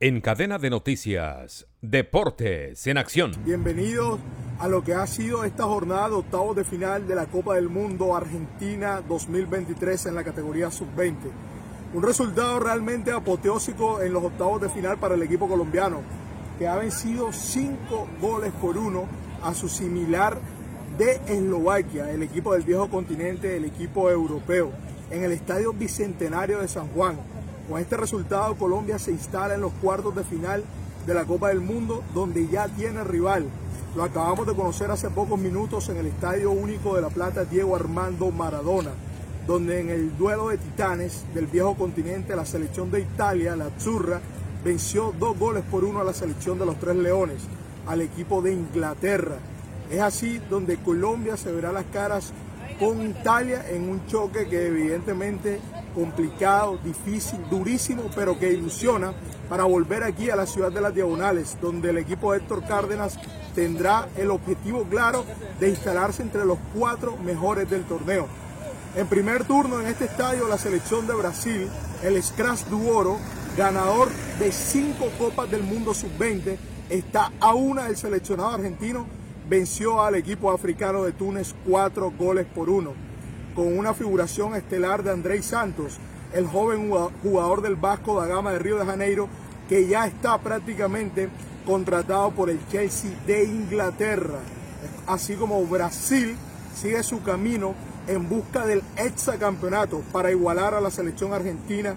En cadena de noticias, Deportes en Acción. Bienvenidos a lo que ha sido esta jornada de octavos de final de la Copa del Mundo Argentina 2023 en la categoría sub-20. Un resultado realmente apoteósico en los octavos de final para el equipo colombiano, que ha vencido cinco goles por uno a su similar de Eslovaquia, el equipo del viejo continente, el equipo europeo, en el Estadio Bicentenario de San Juan con este resultado, Colombia se instala en los cuartos de final de la Copa del Mundo, donde ya tiene rival. Lo acabamos de conocer hace pocos minutos en el Estadio Único de La Plata Diego Armando Maradona, donde en el duelo de titanes del viejo continente, la selección de Italia, la Azzurra, venció dos goles por uno a la selección de los Tres Leones, al equipo de Inglaterra. Es así donde Colombia se verá las caras con Italia en un choque que evidentemente complicado, difícil, durísimo, pero que ilusiona para volver aquí a la ciudad de las Diagonales, donde el equipo de Héctor Cárdenas tendrá el objetivo claro de instalarse entre los cuatro mejores del torneo. En primer turno en este estadio, la selección de Brasil, el Scratch du Oro, ganador de cinco Copas del Mundo Sub-20, está a una del seleccionado argentino, venció al equipo africano de Túnez cuatro goles por uno con una figuración estelar de Andrés Santos, el joven jugador del Vasco da Gama de Río de Janeiro, que ya está prácticamente contratado por el Chelsea de Inglaterra. Así como Brasil sigue su camino en busca del hexacampeonato para igualar a la selección argentina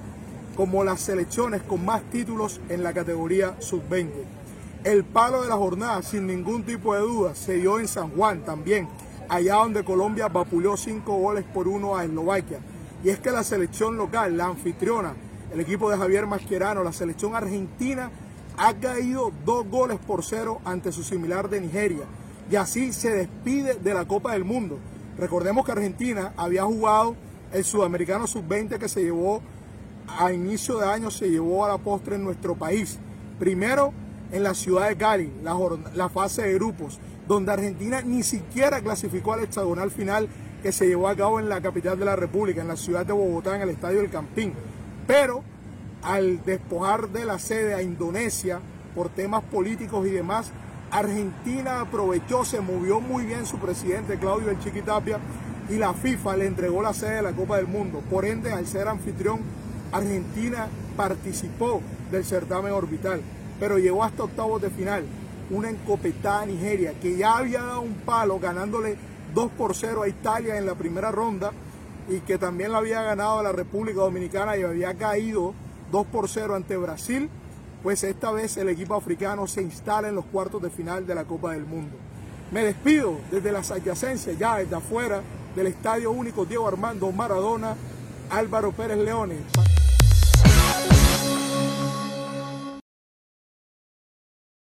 como las selecciones con más títulos en la categoría sub-20. El palo de la jornada, sin ningún tipo de duda, se dio en San Juan también, allá donde Colombia vapuleó cinco goles por uno a Eslovaquia. Y es que la selección local, la anfitriona, el equipo de Javier Mascherano, la selección argentina, ha caído dos goles por cero ante su similar de Nigeria. Y así se despide de la Copa del Mundo. Recordemos que Argentina había jugado el Sudamericano Sub-20 que se llevó a inicio de año, se llevó a la postre en nuestro país. Primero en la ciudad de Cali, la, fase de grupos donde Argentina ni siquiera clasificó al hexagonal final que se llevó a cabo en la capital de la República, en la ciudad de Bogotá, en el Estadio del Campín. Pero al despojar de la sede a Indonesia por temas políticos y demás, Argentina aprovechó, se movió muy bien su presidente Claudio El Chiquitapia y la FIFA le entregó la sede de la Copa del Mundo. Por ende, al ser anfitrión, Argentina participó del certamen orbital, pero llegó hasta octavos de final una encopetada Nigeria, que ya había dado un palo ganándole 2 por 0 a Italia en la primera ronda y que también la había ganado a la República Dominicana y había caído 2 por 0 ante Brasil, pues esta vez el equipo africano se instala en los cuartos de final de la Copa del Mundo. Me despido desde las adyacencias, ya desde afuera del Estadio Único Diego Armando Maradona, Álvaro Pérez Leones.